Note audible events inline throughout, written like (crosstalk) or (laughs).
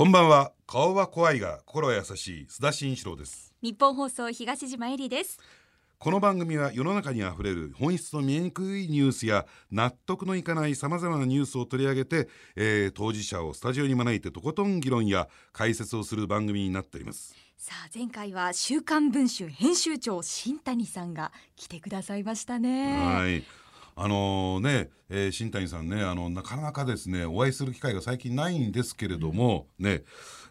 こんばんは。顔は怖いが心は優しい。須田慎一郎です。日本放送東島えりです。この番組は世の中にあふれる本質の見えにくいニュースや納得のいかないさまざまなニュースを取り上げて、えー、当事者をスタジオに招いてとことん議論や解説をする番組になっております。さあ前回は週刊文春編集長新谷さんが来てくださいましたね。はいあのー、ね、えー、新谷さんねあのなかなかですねお会いする機会が最近ないんですけれども、うん、ね、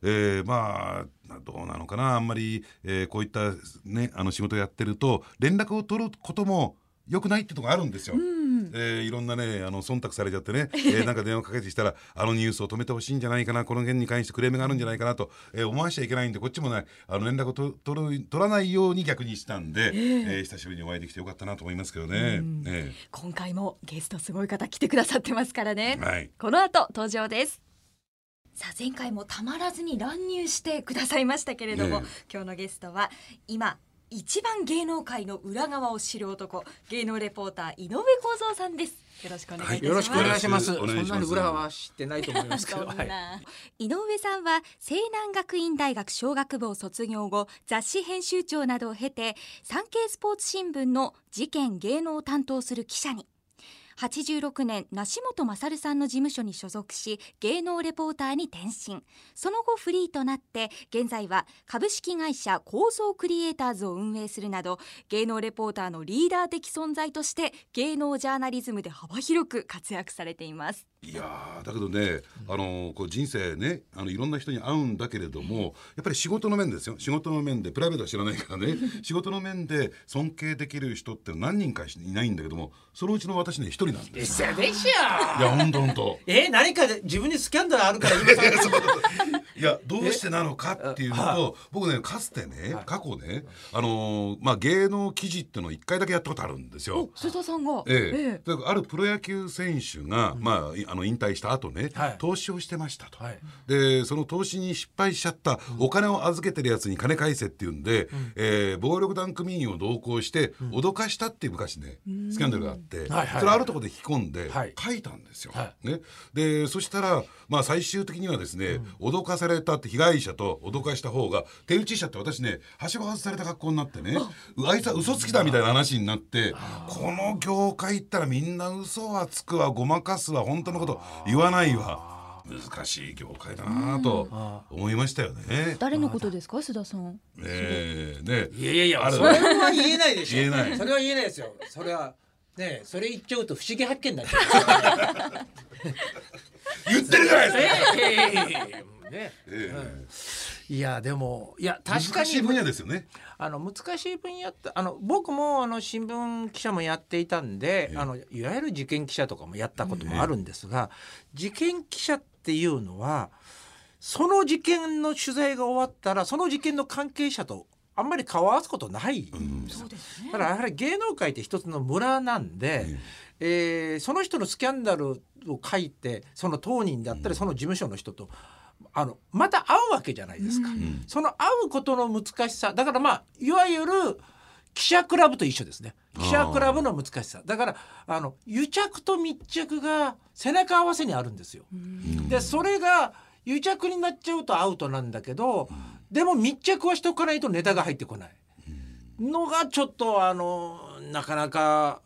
えー、まあどうなのかなあんまり、えー、こういったねあの仕事やってると連絡を取ることも良くないってとこあるんですよ。うんえー、いろんなねあの忖度されちゃってね、(laughs) えー、なんか電話かけてきたらあのニュースを止めてほしいんじゃないかなこの件に関してクレームがあるんじゃないかなと、えー、思わしちゃいけないんでこっちもねあの連絡をと取る取らないように逆にしたんで、えー、えー、久しぶりにお会いできてよかったなと思いますけどね、えー、今回もゲストすごい方来てくださってますからね、はい、この後登場です。さあ前回もたまらずに乱入してくださいましたけれども、今日のゲストは今一番芸能界の裏側を知る男芸能レポーター井上公造さんです。よろしくお願いします、はい、よろしくお願いします。そんなに裏側知ってないと思いますけど、はい、井上さんは西南学院大学商学部を卒業後雑誌編集長などを経て産経スポーツ新聞の事件芸能を担当する記者に86年梨本勝さんの事務所に所属し芸能レポーターに転身。その後フリーとなって現在は株式会社構造クリエイターズを運営するなど芸能レポーターのリーダー的存在として芸能ジャーナリズムで幅広く活躍されています。いやだけどね、あのこう人生ねあのいろんな人に会うんだけれどもやっぱり仕事の面ですよ。仕事の面でプライベートは知らないからね。(laughs) 仕事の面で尊敬できる人って何人かいないんだけどもそのうちの私ね一人なんですよ。でしょ。いや本当本当。えー、何か自分にスキャンダルあるから (laughs) 今いやどうしてなのかっていうのと僕ねかつてね過去ねあのー、まあ芸能記事っていうのを一回だけやったことあるんですよ。瀬戸さんが。ええ。え、あるプロ野球選手が、うん、まああの引退した後ね、はい、投資をしてましたと、はい、でその投資に失敗しちゃったお金を預けてるやつに金返せっていうんで、うん、えー、暴力団組員を同行して脅かしたっていう昔ね、スキャンダルがあって、それあるところで引き込んで書いたんですよ。ね、でそしたら、まあ、最終的にはですね、脅かされたって被害者と脅かした方が手打ちしちゃって私ねはしご外された格好になってねあ。いつは嘘つきだみたいな話になってこの業界行ったらみんな嘘はつくわごまかすわ本当のこと言わないわ難しい業界だなと思いましたよね。誰のことですか、須田さん。ええね。いやいやいや、それは言えないでしょ。言えない。それは言えないですよ。それは。ね、それ言っちゃうと不思議発見になっちゃう。言ってるじゃないですか。ね。いやでもいや確かに難しい分野ですよね。あの難しい分野ってあの僕もあの新聞記者もやっていたんで、あのいわゆる事件記者とかもやったこともあるんですが、事件記者っていうのはその事件の取材が終わったらその事件の関係者とあんまり顔を合わすことないんです、うん、だからやはり芸能界って一つの村なんで、うん、えー、その人のスキャンダルを書いてその当人だったりその事務所の人とあのまた会うわけじゃないですか、うん、その会うことの難しさ。だからまあいわゆる記者クラブと一緒ですね。記者クラブの難しさ。だからあの癒着と密着が背中合わせにあるんですよ。でそれが癒着になっちゃうとアウトなんだけど、でも密着はしておかないとネタが入ってこない。のがちょっとあのなかなか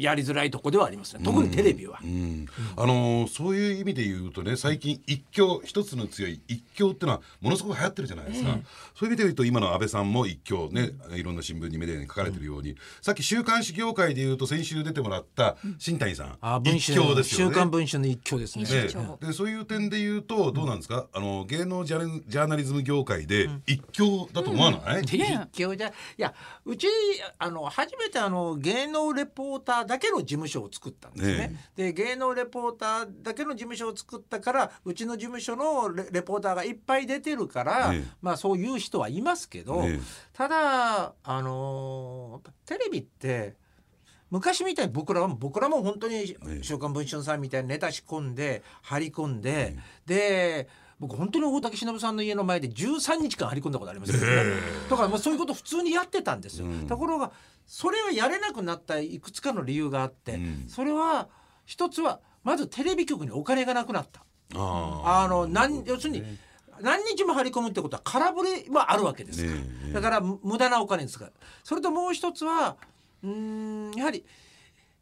やりづらいとこではありますね。特にテレビは、うん、あのー、そういう意味で言うとね最近一強一つの強い一強っていうのはものすごく流行ってるじゃないですか、えー、そういう意味で言うと今の安倍さんも一強ねいろんな新聞にメディアに書かれてるように、うん、さっき週刊誌業界で言うと先週出てもらった新谷さん、あ一強ですよね。週刊文春の一強ですね、ね、でそういう点で言うとどうなんですか、あの芸能ジャジャーナリズム業界で一強だと思わない、一強じゃいやうちあの初めてあの芸能レポーターだけの事務所を作ったんですね。ねで芸能レポーターだけの事務所を作ったからうちの事務所のレポーターがいっぱい出てるから、ね、まあそういう人はいますけど、ね、ただあのー、テレビって昔みたいに僕らは僕らも本当に「週刊文春」さんみたいにネタ仕込んで張り込んで、で僕本当に大竹しのぶさんの家の前で13日間張り込んだことありますけど、ね、だからまあそういうこと普通にやってたんですよ。うん、ところがそれはやれなくなったいくつかの理由があって、うん、それは一つはまずテレビ局にお金がなくなった。あの何要するに、何日も張り込むってことは空振りはあるわけですから、ね、だから無駄なお金ですからそれともう一つはうんやはり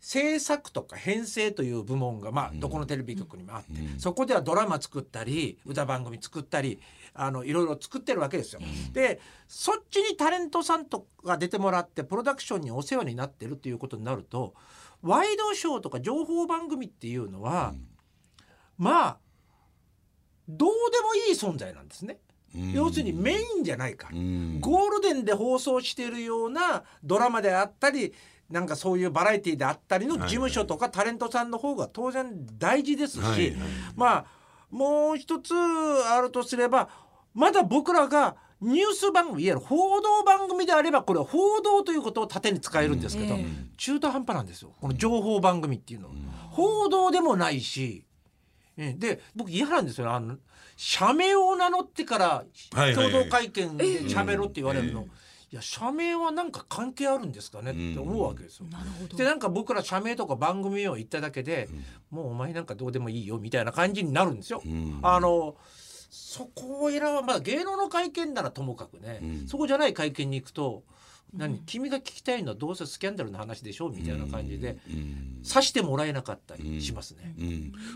制作とか編成という部門が、まあ、どこのテレビ局にもあって、うん、そこではドラマ作ったり歌番組作ったりあのいろいろ作ってるわけですよ。うん、でそっちにタレントさんとか出てもらってプロダクションにお世話になってるっていうことになるとワイドショーとか情報番組っていうのは、うん、まあどうでもいい存在なんですね。要するにメインじゃないか。ら、ゴールデンで放送しているようなドラマであったりなんかそういうバラエティーであったりの事務所とかタレントさんの方が当然大事ですし、まあもう一つあるとすればまだ僕らがニュース番組いわゆる報道番組であればこれは報道ということを盾に使えるんですけど、中途半端なんですよ。この情報番組っていうのは。報道でもないし。で僕嫌なんですよあの社名を名乗ってから共同会見で喋ろって言われるの。いや社名はなんか関係あるんですかねって思うわけですよ。でなんか僕ら社名とか番組を言っただけで、もうお前なんかどうでもいいよみたいな感じになるんですよ。あのそこを選ばまあ芸能の会見ならともかくね、そこじゃない会見に行くと何、君が聞きたいのはどうせスキャンダルの話でしょみたいな感じで、さしてもらえなかったりしますね、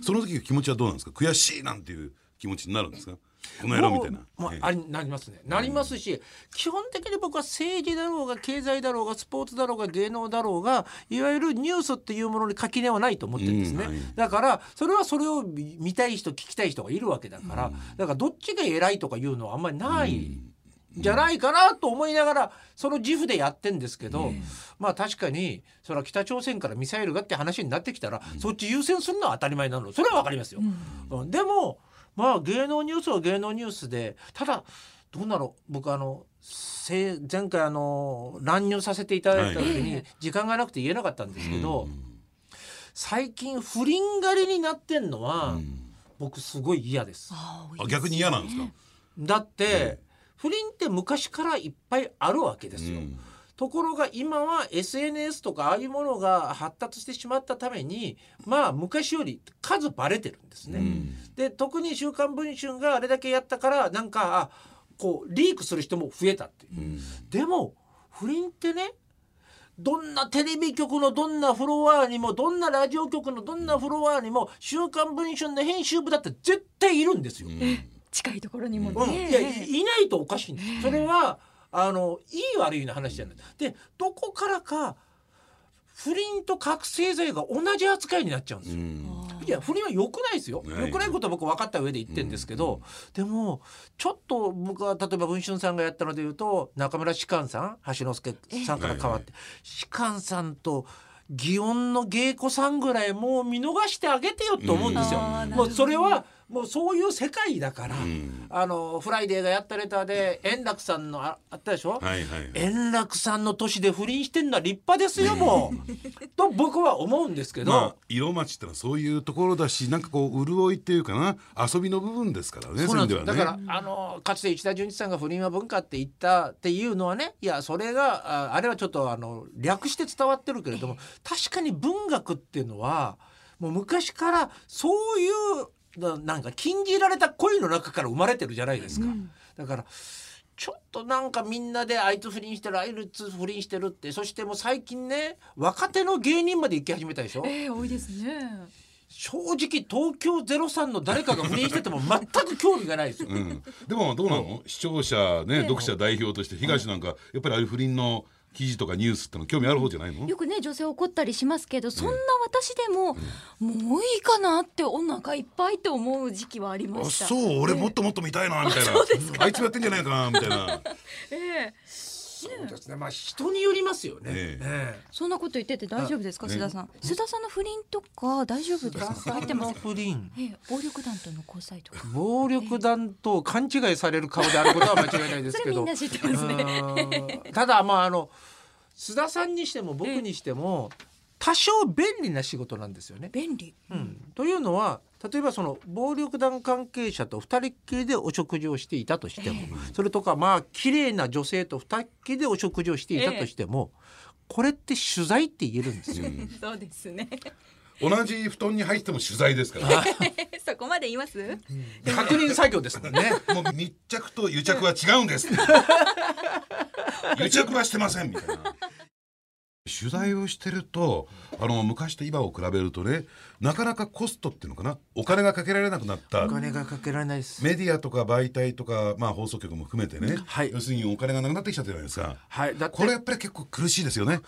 その時気持ちはどうなんですか？悔しいなんていう気持ちになるんですか？この野郎みたいな。まあ、ありなりますね。なりますし、基本的に僕は政治だろうが経済だろうがスポーツだろうが芸能だろうがいわゆるニュースっていうものに垣根はないと思ってるんですね。うんはい、だからそれはそれを見たい人聞きたい人がいるわけだから、うん、だからどっちが偉いとかいうのはあんまりない。うんじゃないかなと思いながらその自負でやってんですけど、まあ確かにそれは北朝鮮からミサイルがって話になってきたら、そっち優先するのは当たり前なのそれは分かりますよ。でもまあ芸能ニュースは芸能ニュースでただどうなろう。僕あの前回あの乱入させていただいた時に時間がなくて言えなかったんですけど、最近不倫狩りになってんのは、僕すごい嫌です。あ逆に嫌なんですか？だって、不倫って昔からいっぱいあるわけですよ。ところが今は SNS とかああいうものが発達してしまったためにまあ昔より数バレてるんですね。うん、で特に「週刊文春」があれだけやったからなんかこうリークする人も増えたっていう。うん、でも不倫ってねどんなテレビ局のどんなフロアにもどんなラジオ局のどんなフロアにも「週刊文春」の編集部だって絶対いるんですよ。うん、近いところにもね、いやいないとおかしいんです。それはあのいい悪いの話じゃない。でどこからか不倫と覚醒剤が同じ扱いになっちゃうんですよ。いや不倫は良くないですよ。良くないことは僕分かった上で言ってるんですけど、でもちょっと僕は例えば文春さんがやったので言うと中村芝翫さん橋之助さんから変わって芝翫さんと。祇園の芸妓さんぐらいもう見逃してあげてよと思うんですよ。もうそれはもうそういう世界だから、うん、あのフライデーがやったレターで円楽さんのああったでしょ、はいはい、円楽さんの年で不倫してんのは立派ですよもう。(laughs) と僕は思うんですけど、まあ、色町ってのはそういうところだしなんかこう潤いっていうかな遊びの部分ですからねそうなんです、ね、だからあのかつて石田純一さんが不倫は文化って言ったっていうのはねいやそれがああれはちょっとあの略して伝わってるけれども確かに文学っていうのはもう昔からそういうなんか禁じられた恋の中から生まれてるじゃないですか、うん、だからちょっとなんかみんなであいつ不倫してるあいつ不倫してるってそしてもう最近ね若手の芸人まで行き始めたでしょ。えー、多いですね。正直東京03の誰かが不倫してても全く興味がないですよ、うん、でもどうなの？視聴者ね読者代表として東なんかやっぱりああいう不倫の記事とかニュースっての興味ある方じゃないの？よくね女性怒ったりしますけどそんな私でも、うん、もういいかなってお腹いっぱいって思う時期はありました。あそう。俺もっともっと見たいなみたいな、(laughs) あいつもやってんじゃないかなみたいな。(laughs) ええそうですね。まあ人によりますよね。ええそんなこと言ってて大丈夫ですか、須田さん。須田さんの不倫とか大丈夫ですか？入ってます。不倫。ええ、暴力団との交際とか。暴力団と勘違いされる顔であることは間違いないですけど。ただまああの須田さんにしても僕にしても。多少便利な仕事なんですよね。便利、うん、というのは例えばその暴力団関係者と二人っきりでお食事をしていたとしても、えー、それとかまあ綺麗な女性と二人っきりでお食事をしていたとしても、えー、これって取材って言えるんですよ。(laughs) そうですね。同じ布団に入っても取材ですから。(laughs) そこまで言います？確認作業ですもんね。(laughs) もう密着と癒着は違うんです。癒着はしてませんみたいな取材をしてるとあの昔と今を比べるとねなかなかコストっていうのかなお金がかけられなくなった。お金がかけられないです。メディアとか媒体とか、まあ、放送局も含めてね、はい。要するにお金がなくなってきちゃったじゃないですか、はい。だこれやっぱり結構苦しいですよね。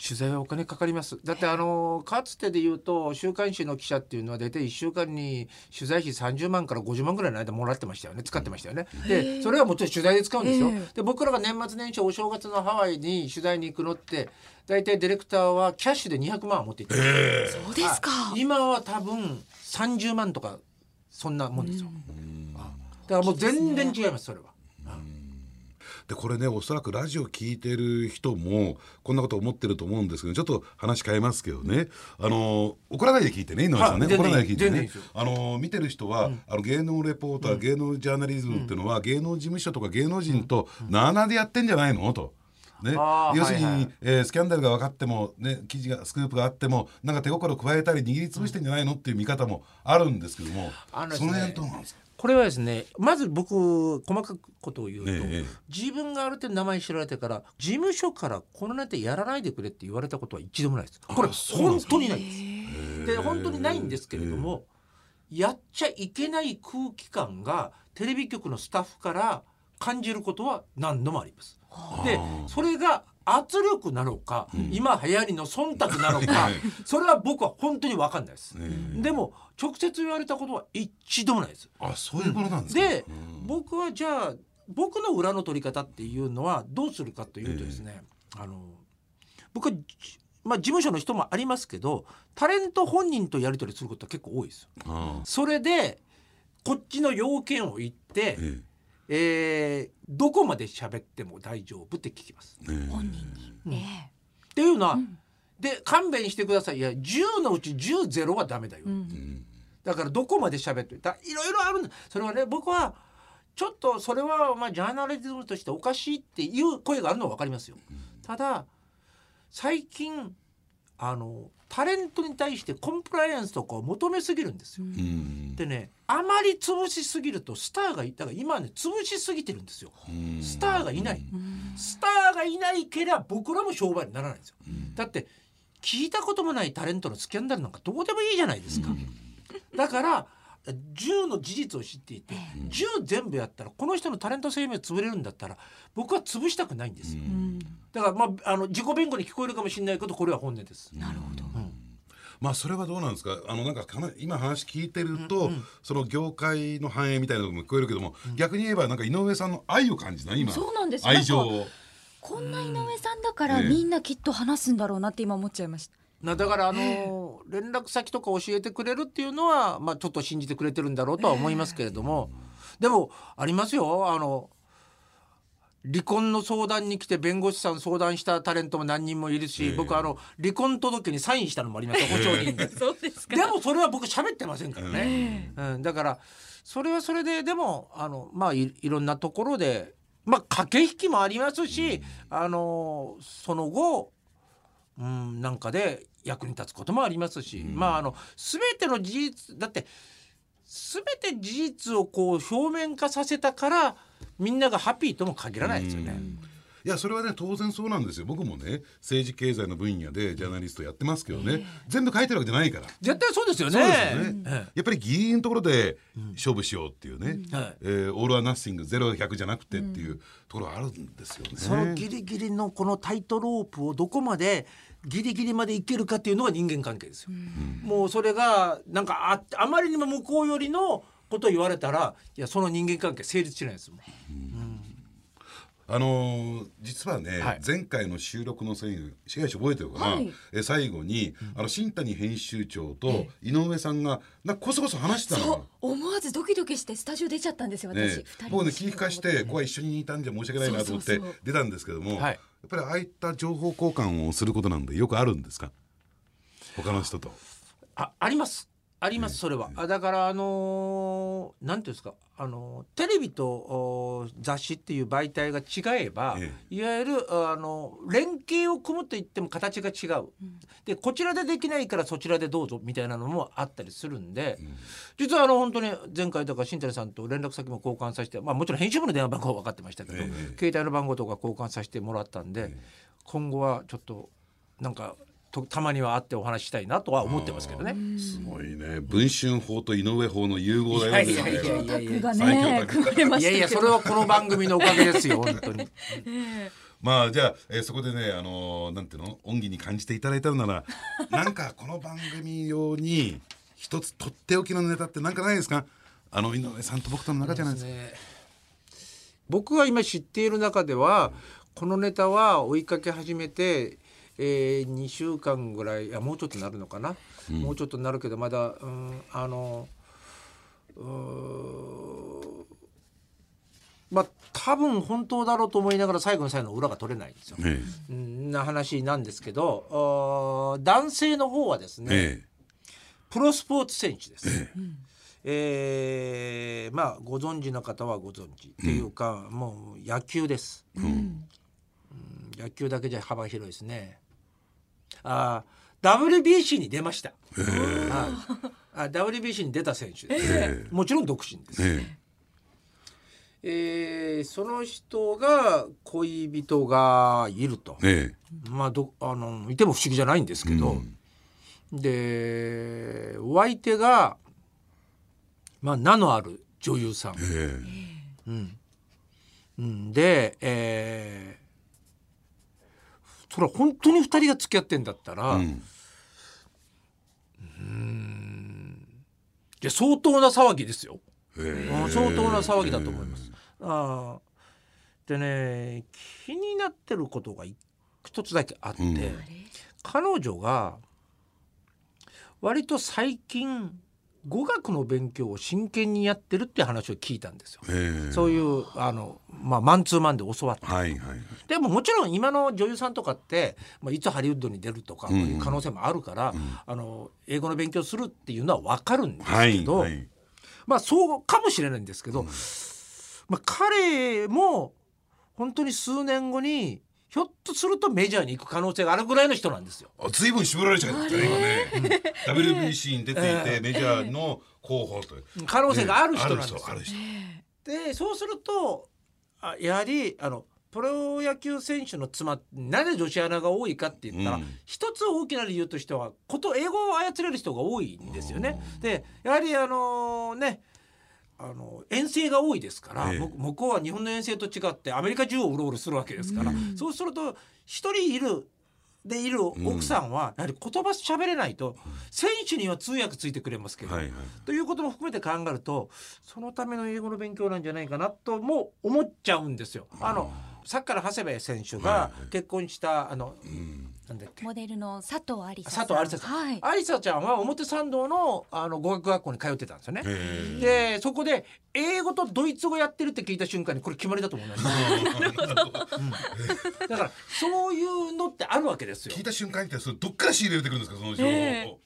取材はお金かかります。だってあのかつてで言うと週刊誌の記者っていうのは大体1週間に取材費30万から50万ぐらいの間もらってましたよね。使ってましたよね。でそれはもちろん取材で使うんですよ。で僕らが年末年始お正月のハワイに取材に行くのって大体ディレクターはキャッシュで200万持っていってそうですか。今は多分30万とかそんなもんですよ。あだからもう全然違いますそれはでこれねおそらくラジオ聞いてる人もこんなこと思ってると思うんですけどちょっと話変えますけどね。あの怒らないで聞いてね井上さんね、はい怒らないで聞いてね。あの見てる人は、あの芸能レポーター、芸能ジャーナリズムっていうのは、芸能事務所とか芸能人となあなあでやってんじゃないの？と。ね。要するに、はい。はいえースキャンダルが分かっても、ね、記事がスクープがあってもなんか手心加えたり握りつぶしてんじゃないの？っていう見方もあるんですけども、あのねその辺どうなんですか？これはですねまず僕細かくことを言うと、ええ自分がある程度名前知られてから事務所からこのネタやらないでくれって言われたことは一度もないです。これ本当にないです。で本当にないんですけれども、やっちゃいけない空気感がテレビ局のスタッフから感じることは何度もあります。でそれが圧力なのか、今流行りの忖度なのかそれは僕は本当に分かんないです。でも直接言われたことは一度もないです。あそういうものなんですか、でうん。僕はじゃあ僕の裏の取り方っていうのはどうするかというとですね、あの僕はじまあ事務所の人もありますけどタレント本人とやり取りすることは結構多いですそれでこっちの要件を言って、ええーどこまで喋っても大丈夫って聞きます。えええ本人に、えっていうのは、ん。で勘弁してください。いや10のうち10ゼロはダメだよ。えうん。うん。だからどこまで喋ってだいろいろあるんだそれはね僕はちょっとそれはまあジャーナリズムとしておかしいっていう声があるのは分かりますよ。ただ最近あのタレントに対してコンプライアンスとかを求めすぎるんですよ。うんでねあまり潰しすぎるとスターがいだから今ね潰しすぎてるんですよ。うんスターがいない。スターがいないけりゃ僕らも商売にならないんですよ。だって聞いたこともないタレントのスキャンダルなんかどうでもいいじゃないですか。だから10の事実を知っていて10全部やったらこの人のタレント生命潰れるんだったら僕は潰したくないんですよ。うんだからまああの自己弁護に聞こえるかもしれないけどこれは本音です。なるほど、まあそれはどうなんですか？あのなんかかな今話聞いてると、その業界の繁栄みたいなのも聞こえるけども、逆に言えばなんか井上さんの愛を感じない今そうなんです。愛情を。こんな井上さんだからええみんなきっと話すんだろうなって今思っちゃいました、なだからあの連絡先とか教えてくれるっていうのはまあちょっと信じてくれてるんだろうとは思いますけれども、でもありますよ。あの離婚の相談に来て弁護士さん相談したタレントも何人もいるし、ええ。僕あの離婚届にサインしたのもありますよ (laughs) 保証人で。(laughs) そうですでもそれは僕喋ってませんからね、うん、だからそれはそれででもあのまあいいろんなところでまあ駆け引きもありますし、あのその後、うん、なんかで役に立つこともありますし、まああの全ての事実だって全て事実をこう表面化させたからみんながハッピーとも限らないですよね。いやそれはね当然そうなんですよ僕もね政治経済の分野でジャーナリストやってますけどね、全部書いてるわけじゃないから。絶対そうですよね。ね、えやっぱりギリギリのところで勝負しようっていうね、えはいえーオール・ア・ナッシングゼロ100じゃなくてっていうところがあるんですよね。そのギリギリのこのタイトロープをどこまでギリギリまでいけるかっていうのが人間関係ですよ。もうそれがなんかああまりにも向こう寄りのことを言われたらいやその人間関係成立しないですもん。あのー実はね、はい。前回の収録の際に市街地覚えてるかな、はい。え最後に、あの新谷編集長と井上さんがなんかこそこそ話してたの。そう。よ。思わずドキドキしてスタジオ出ちゃったんですよ私、ね僕ね聞き返してここは一緒にいたんじゃ申し訳ないなと思って出たんですけども、はい。やっぱりああいった情報交換をすることなんでよくあるんですか？他の人と。ああります。ありますそれは、あだからあのーなんていうんですか。あのーテレビとお雑誌っていう媒体が違えば、えいわゆるあの連携を組むといっても形が違う、でこちらでできないからそちらでどうぞみたいなのもあったりするんで、実はあの本当に前回とか新谷さんと連絡先も交換させて、まあ、もちろん編集部の電話番号は分かってましたけど、ええ。携帯の番号とか交換させてもらったんで、今後はちょっとなんかとたまには会ってお話ししたいなとは思ってますけどね。すごいね。文春法と井上法の融合だよね。いやい。やい。やいやい。やが最強ねだ組まれましたけどいやいやそれはこの番組のおかげですよ本当に。(laughs) まあじゃあ、えーそこでねあのーなんていうの？恩義に感じていただいたのならなんかこの番組用に一つとっておきのネタってなんかないですか？あの井上さんと僕との中じゃないですか。ね。僕が今知っている中ではこのネタは追いかけ始めて、えー、2週間ぐらいいやもうちょっとなるのかな、もうちょっとなるけどまだ、うん、あのまあ多分本当だろうと思いながら最後の最後の裏が取れないんですよ。えうんな話なんですけど男性の方はですね、ええ。プロスポーツ選手です。えーまあご存知の方はご存知っていうか、もう野球です、うん野球だけじゃ幅広いですね。あー WBC に出ました。はい。あ WBC に出た選手です、もちろん独身です。ええーその人が恋人がいると。ええまあどあのいても不思議じゃないんですけど、でお相手が、まあ、名のある女優さん、えうん、で、えーそれは本当に2人が付き合ってんだったら、えいうや相当な騒ぎですよ、えうん相当な騒ぎだと思います。あー。でね気になってることが一つだけあって、うん。彼女が割と最近語学の勉強を真剣にやってるって話を聞いたんですよ。ええ。そういうあの、まあ、マンツーマンで教わって。はいはいはい。でももちろん今の女優さんとかって、まあ、いつハリウッドに出るとか、うん。うんいう可能性もあるから、あの英語の勉強するっていうのは分かるんですはいけど、はいまあそうかもしれないんですけど、まあ、彼も本当に数年後にひょっとするとメジャーに行く可能性があるぐらいの人なんですよ。あ随分絞られちゃいましたね今ね。(laughs) WBC に出ていてメジャーの候補と可能性がある人なんですよ。ある人あるでそうするとあやはりあのプロ野球選手の妻なぜ女子アナが多いかって言ったら、うん。一つ大きな理由としてはこと英語を操れる人が多いんですよね。でやはりあのねあの遠征が多いですから、ええ。向向こうは日本の遠征と違ってアメリカ中をうろうろするわけですから、そうすると一人いるでいる奥さんはやはり言葉喋れないと選手には通訳ついてくれますけど、はいはい。ということも含めて考えるとそのための英語の勉強なんじゃないかなとも思っちゃうんですよ。あのサッカーの長谷部選手がはいはい。結婚したあの、うんなんだっけ？モデルの佐藤有沙さん。佐藤有沙さん、はい。有沙ちゃんは表参道のあの語学学校に通ってたんですよね。えでそこで英語とドイツ語やってるって聞いた瞬間にこれ決まりだと思います、(laughs) うん。だからそういうのってあるわけですよ。聞い。た瞬間にってそれどっから仕入れてくるんですかその情報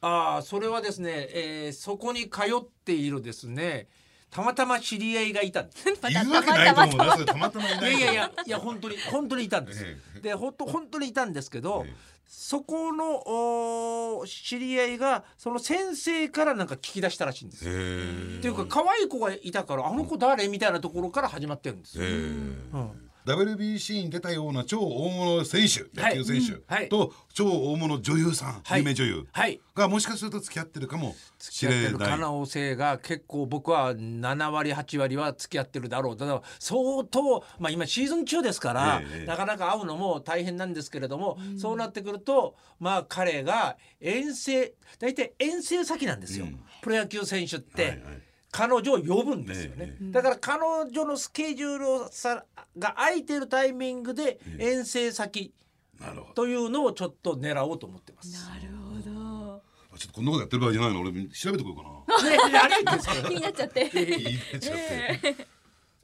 ああそれはですね、えーそこに通っているですねたまたま知り合いがいたんです。(laughs) まいるわけないと思う。なそれたまたまいいないやいやいやいや本当に本当にいたんです。ええで本当本当にいたんですけど、ええ。そこのおー知り合いがその先生からなんか聞き出したらしいんですっていうか可愛い子がいたからあの子誰？みたいなところから始まってるんですうん、WBC に出たような超大物選手野球選手、と超大物女優さん、はい。有名女優はい。がもしかすると付き合ってるかもし付き合ってれないる可能性が結構僕は7割8割は付き合ってるだろう。だから相当、まあ、今シーズン中ですから、ええなかなか会うのも大変なんですけれども、そうなってくるとまあ彼が遠征大体遠征先なんですよ、うん。プロ野球選手って。はいはい彼女を呼ぶんですよね、ええだから彼女のスケジュールをさが空いてるタイミングで遠征先なるほど。というのをちょっと狙おうと思ってます。なるほど。あちょっとこんなことやってる場合じゃないの？俺調べてこようかな。(laughs) ね、(laughs) 気になっちゃって。言い出ちゃって、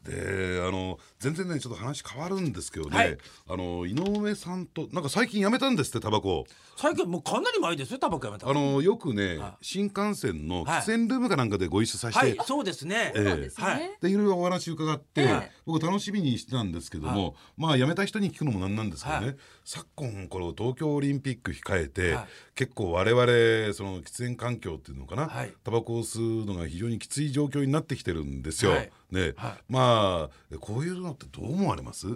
であの全然ねちょっと話変わるんですけどね、はい、あの井上さんとなんか最近やめたんですってタバコ最近もうかなり前ですよタバコやめたあのよくね、はい、新幹線の喫煙ルームかなんかでご一緒させて、はい、そうですね、えー、はいでいろいろお話伺って、僕楽しみにしてたんですけども、まあ辞めた人に聞くのもなんなんですけどね、昨今この東京オリンピック控えて、結構我々その喫煙環境っていうのかな、タバコを吸うのが非常にきつい状況になってきてるんですよ。ね、まあこういうのってどう思われます？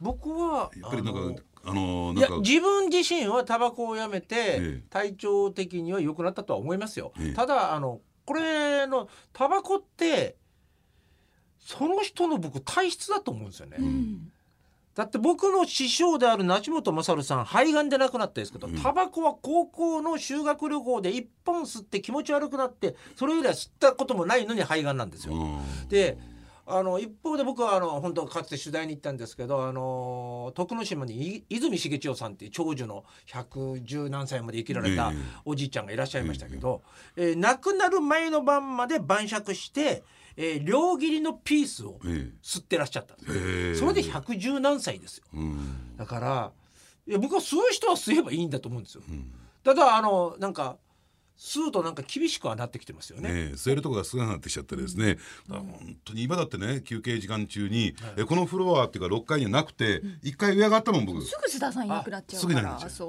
僕はやっぱりなんかあのいや自分自身はタバコをやめて、体調的には良くなったとは思いますよ。ただあのこれのタバコってその人の僕体質だと思うんですよね。うん、だって僕の師匠である梨本勝さん肺がんで亡くなったんですけど、タバコは高校の修学旅行で1本吸って気持ち悪くなってそれ以来吸ったこともないのに肺がんなんですよ。であの一方で僕はあの本当かつて取材に行ったんですけどあの徳之島に泉重千代さんっていう長寿の110何歳まで生きられたおじいちゃんがいらっしゃいましたけど、えー、亡くなる前の晩まで晩酌して。えー、両切りのピースを吸ってらっしゃったんです、え。ー、それで110何歳ですよ、うん、だからいや僕は吸う人は吸えばいいんだと思うんですよ、うん、ただあのなんか吸うとなんか厳しくはなってきてますよね。ね吸えるとこが少なくなってきちゃってですね、うん、本当に今だってね休憩時間中に、はい、えこのフロアっていうか6階にはなくて、うん、1階上がったもん僕。すぐ須田さんいなくなっちゃうすぐなくなっちゃう。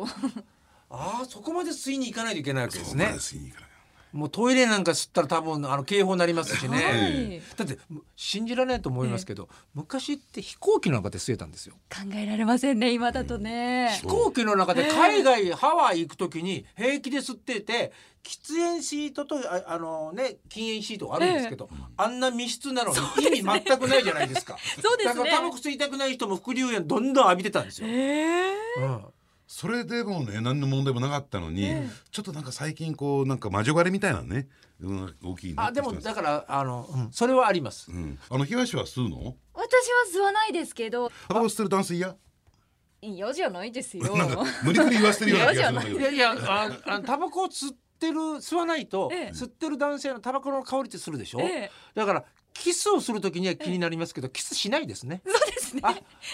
ああそこまで吸いに行かないといけないわけですね。吸いに行かないもうトイレなんか吸ったら多分あの警報になりますしね、はい、だって信じられないと思いますけど、昔って飛行機の中で吸えたんですよ。考えられませんね今だとね、飛行機の中で海外、ハワイ行く時に平気で吸ってて喫煙シートとああのね禁煙シートがあるんですけど、あんな密室なのに意味全くないじゃないですか。(laughs) そうですね。だからタバコ吸いたくない人も副流煙どんどん浴びてたんですよ、えーうんそれでもね何の問題もなかったのに、えちょっとなんか最近こうなんか魔女狩りみたいなね、うん、大きいあでもだからあの、うん、それはあります、うん、あの東は吸うの？私は吸わないですけど。タバコ吸ってる男性嫌？嫌じゃないですよ。(laughs) 無理くり言わせてるような気がするんだけど。いやいやああタバコを吸ってる吸わないと、ええ、吸ってる男性のタバコの香りってするでしょ、え、だからキスをするときには気になりますけど、キスしないですね。そうですね。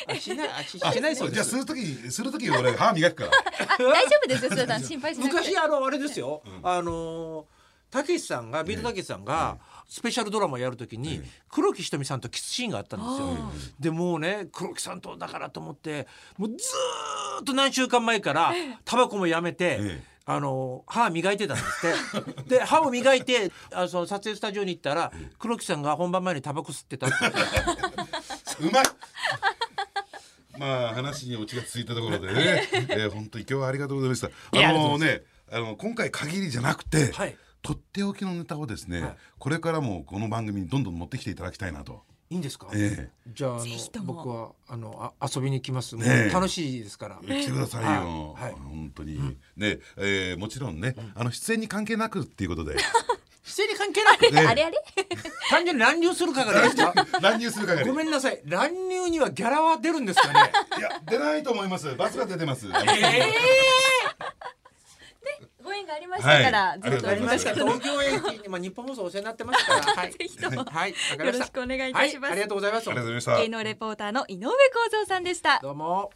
あ、しない、あし (laughs) しないそうです。じゃあするときするとき俺歯磨くから。大丈夫ですよ、そ心配しなくて。昔あのあれですよ。あのたけしさんがビートたけしさんが。スペシャルドラマやるときに黒木瞳さんとキスシーンがあったんですよ。でもうね黒木さんとだからと思ってもうずっと何週間前からタバコもやめてあの歯磨いてたんですって。(laughs) で歯を磨いてあその撮影スタジオに行ったら黒木さんが本番前にタバコ吸ってたって。うまい。まあ話にオチがついたところでね、えー、本当に今日はありがとうございました。あのねあの今回限りじゃなくて、はい、とっておきのネタをですね、はい、これからもこの番組にどんどん持ってきていただきたいなといいんですか？ええ、じゃあ、あの、僕は、あの、あ、遊びに来ます。ね、楽しいですから。来てくださいよ。はい、本当に、うん、ね、えー、もちろんね、うん、あの出演に関係なくっていうことで。(laughs) 出演に関係なく、ね、あれあれ？単純に乱入する係ですか。(laughs) 乱入する係。ごめんなさい、乱入にはギャラは出るんですかね？いや、出ないと思います。バスが出てます。ええご縁がありましたから、はい、ずっとありました東京駅にまあ日本放送お世話になってますから、はい、(laughs) ぜひとも、はい、よろしくお願いいたします、はい、ありがとうございます。ありがとうございました。芸能レポーターの井上光三さんでした。どうも。